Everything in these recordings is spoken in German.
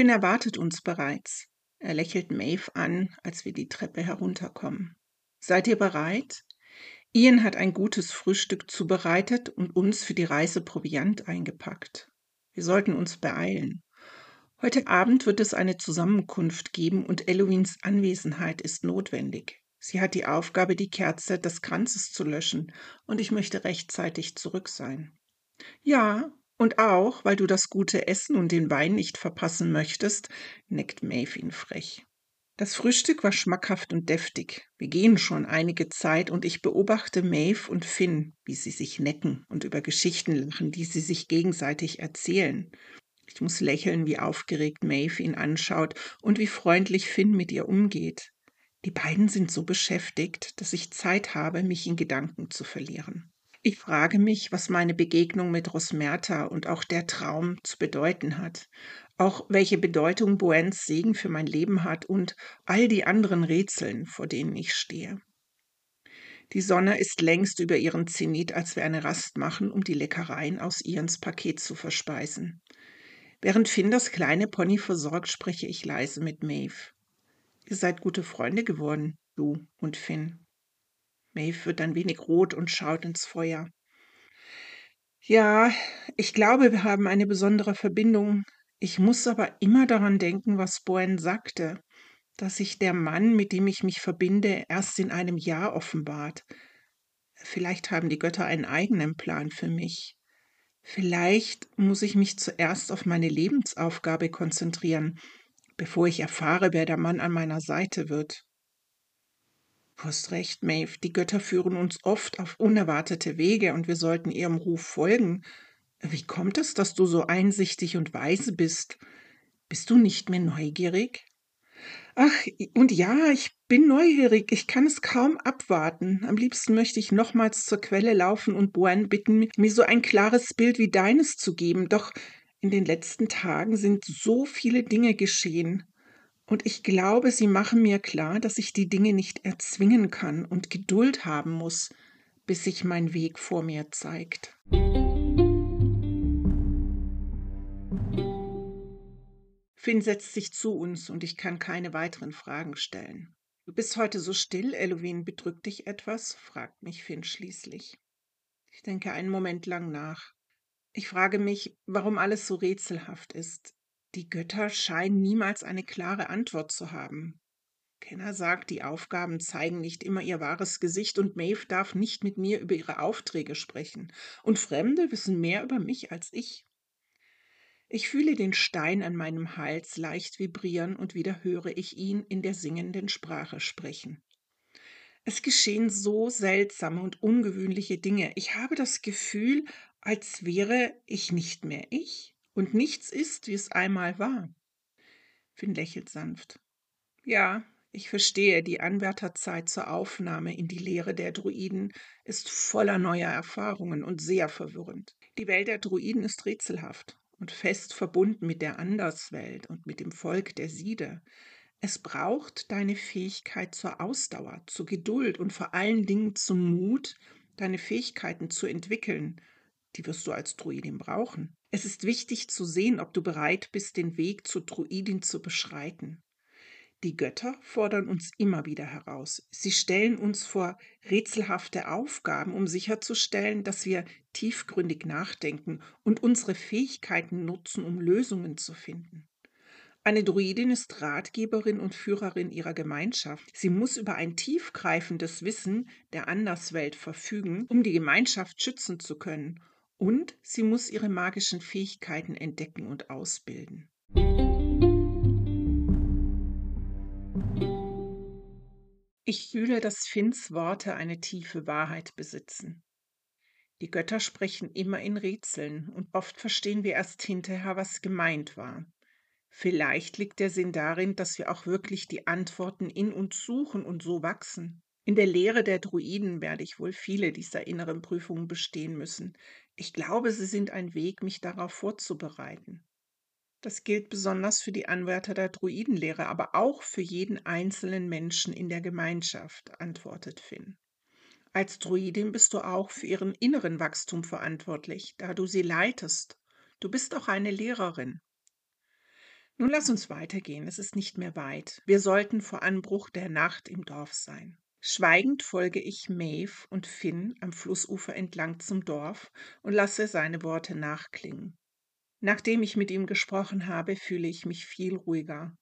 Finn erwartet uns bereits. Er lächelt Maeve an, als wir die Treppe herunterkommen. Seid ihr bereit? Ian hat ein gutes Frühstück zubereitet und uns für die Reise Proviant eingepackt. Wir sollten uns beeilen. Heute Abend wird es eine Zusammenkunft geben und Eloins Anwesenheit ist notwendig. Sie hat die Aufgabe, die Kerze des Kranzes zu löschen, und ich möchte rechtzeitig zurück sein. Ja, und auch, weil du das gute Essen und den Wein nicht verpassen möchtest, neckt Maeve ihn frech. Das Frühstück war schmackhaft und deftig. Wir gehen schon einige Zeit und ich beobachte Maeve und Finn, wie sie sich necken und über Geschichten lachen, die sie sich gegenseitig erzählen. Ich muss lächeln, wie aufgeregt Maeve ihn anschaut und wie freundlich Finn mit ihr umgeht. Die beiden sind so beschäftigt, dass ich Zeit habe, mich in Gedanken zu verlieren. Ich frage mich, was meine Begegnung mit Rosmerta und auch der Traum zu bedeuten hat, auch welche Bedeutung Boens Segen für mein Leben hat und all die anderen Rätseln, vor denen ich stehe. Die Sonne ist längst über ihren Zenit, als wir eine Rast machen, um die Leckereien aus Ians Paket zu verspeisen. Während Finn das kleine Pony versorgt, spreche ich leise mit Maeve. Ihr seid gute Freunde geworden, du und Finn. Maeve wird ein wenig rot und schaut ins Feuer. Ja, ich glaube, wir haben eine besondere Verbindung. Ich muss aber immer daran denken, was Boen sagte, dass sich der Mann, mit dem ich mich verbinde, erst in einem Jahr offenbart. Vielleicht haben die Götter einen eigenen Plan für mich. Vielleicht muss ich mich zuerst auf meine Lebensaufgabe konzentrieren, bevor ich erfahre, wer der Mann an meiner Seite wird. Du hast recht, Maeve, die Götter führen uns oft auf unerwartete Wege und wir sollten ihrem Ruf folgen. Wie kommt es, dass du so einsichtig und weise bist? Bist du nicht mehr neugierig? Ach, und ja, ich bin neugierig, ich kann es kaum abwarten. Am liebsten möchte ich nochmals zur Quelle laufen und Boan bitten, mir so ein klares Bild wie deines zu geben. Doch in den letzten Tagen sind so viele Dinge geschehen. Und ich glaube, sie machen mir klar, dass ich die Dinge nicht erzwingen kann und Geduld haben muss, bis sich mein Weg vor mir zeigt. Finn setzt sich zu uns und ich kann keine weiteren Fragen stellen. Du bist heute so still, Elowen, bedrückt dich etwas? fragt mich Finn schließlich. Ich denke einen Moment lang nach. Ich frage mich, warum alles so rätselhaft ist. Die Götter scheinen niemals eine klare Antwort zu haben. Kenner sagt, die Aufgaben zeigen nicht immer ihr wahres Gesicht und Maeve darf nicht mit mir über ihre Aufträge sprechen. Und Fremde wissen mehr über mich als ich. Ich fühle den Stein an meinem Hals leicht vibrieren und wieder höre ich ihn in der singenden Sprache sprechen. Es geschehen so seltsame und ungewöhnliche Dinge. Ich habe das Gefühl, als wäre ich nicht mehr ich und nichts ist, wie es einmal war. Finn lächelt sanft. Ja, ich verstehe, die Anwärterzeit zur Aufnahme in die Lehre der Druiden ist voller neuer Erfahrungen und sehr verwirrend. Die Welt der Druiden ist rätselhaft und fest verbunden mit der Anderswelt und mit dem Volk der Siede. Es braucht deine Fähigkeit zur Ausdauer, zur Geduld und vor allen Dingen zum Mut, deine Fähigkeiten zu entwickeln. Die wirst du als Druidin brauchen. Es ist wichtig zu sehen, ob du bereit bist, den Weg zur Druidin zu beschreiten. Die Götter fordern uns immer wieder heraus. Sie stellen uns vor rätselhafte Aufgaben, um sicherzustellen, dass wir tiefgründig nachdenken und unsere Fähigkeiten nutzen, um Lösungen zu finden. Eine Druidin ist Ratgeberin und Führerin ihrer Gemeinschaft. Sie muss über ein tiefgreifendes Wissen der Anderswelt verfügen, um die Gemeinschaft schützen zu können und sie muss ihre magischen Fähigkeiten entdecken und ausbilden. Ich fühle, dass Finns Worte eine tiefe Wahrheit besitzen. Die Götter sprechen immer in Rätseln und oft verstehen wir erst hinterher, was gemeint war. Vielleicht liegt der Sinn darin, dass wir auch wirklich die Antworten in uns suchen und so wachsen. In der Lehre der Druiden werde ich wohl viele dieser inneren Prüfungen bestehen müssen. Ich glaube, sie sind ein Weg, mich darauf vorzubereiten. Das gilt besonders für die Anwärter der Druidenlehre, aber auch für jeden einzelnen Menschen in der Gemeinschaft, antwortet Finn. Als Druidin bist du auch für ihren inneren Wachstum verantwortlich, da du sie leitest. Du bist auch eine Lehrerin. Nun lass uns weitergehen, es ist nicht mehr weit. Wir sollten vor Anbruch der Nacht im Dorf sein. Schweigend folge ich Maeve und Finn am Flussufer entlang zum Dorf und lasse seine Worte nachklingen. Nachdem ich mit ihm gesprochen habe, fühle ich mich viel ruhiger.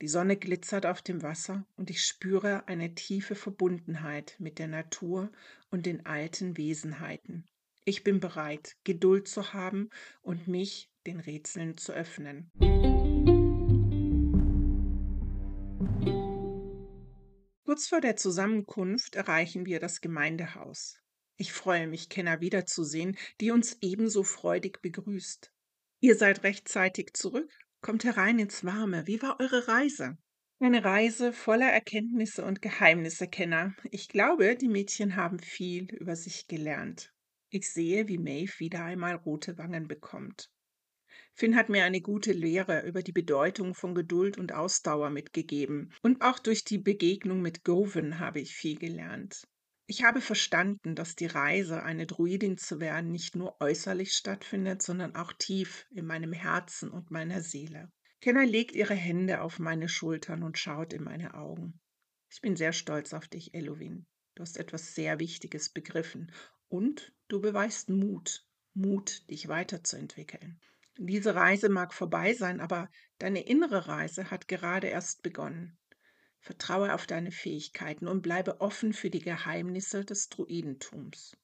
Die Sonne glitzert auf dem Wasser und ich spüre eine tiefe Verbundenheit mit der Natur und den alten Wesenheiten. Ich bin bereit, Geduld zu haben und mich den Rätseln zu öffnen. Kurz vor der Zusammenkunft erreichen wir das Gemeindehaus. Ich freue mich, Kenner wiederzusehen, die uns ebenso freudig begrüßt. Ihr seid rechtzeitig zurück? Kommt herein ins Warme. Wie war eure Reise? Eine Reise voller Erkenntnisse und Geheimnisse, Kenner. Ich glaube, die Mädchen haben viel über sich gelernt. Ich sehe, wie Maeve wieder einmal rote Wangen bekommt. Finn hat mir eine gute Lehre über die Bedeutung von Geduld und Ausdauer mitgegeben. Und auch durch die Begegnung mit Govan habe ich viel gelernt. Ich habe verstanden, dass die Reise, eine Druidin zu werden, nicht nur äußerlich stattfindet, sondern auch tief in meinem Herzen und meiner Seele. Kenner legt ihre Hände auf meine Schultern und schaut in meine Augen. Ich bin sehr stolz auf dich, Elovin. Du hast etwas sehr Wichtiges begriffen und du beweist Mut, Mut, dich weiterzuentwickeln. Diese Reise mag vorbei sein, aber deine innere Reise hat gerade erst begonnen. Vertraue auf deine Fähigkeiten und bleibe offen für die Geheimnisse des Druidentums.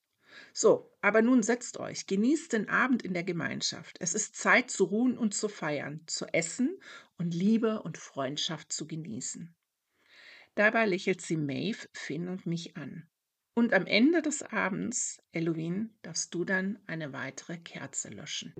So, aber nun setzt euch, genießt den Abend in der Gemeinschaft. Es ist Zeit zu ruhen und zu feiern, zu essen und Liebe und Freundschaft zu genießen. Dabei lächelt sie Maeve, Finn und mich an. Und am Ende des Abends, Elohim, darfst du dann eine weitere Kerze löschen.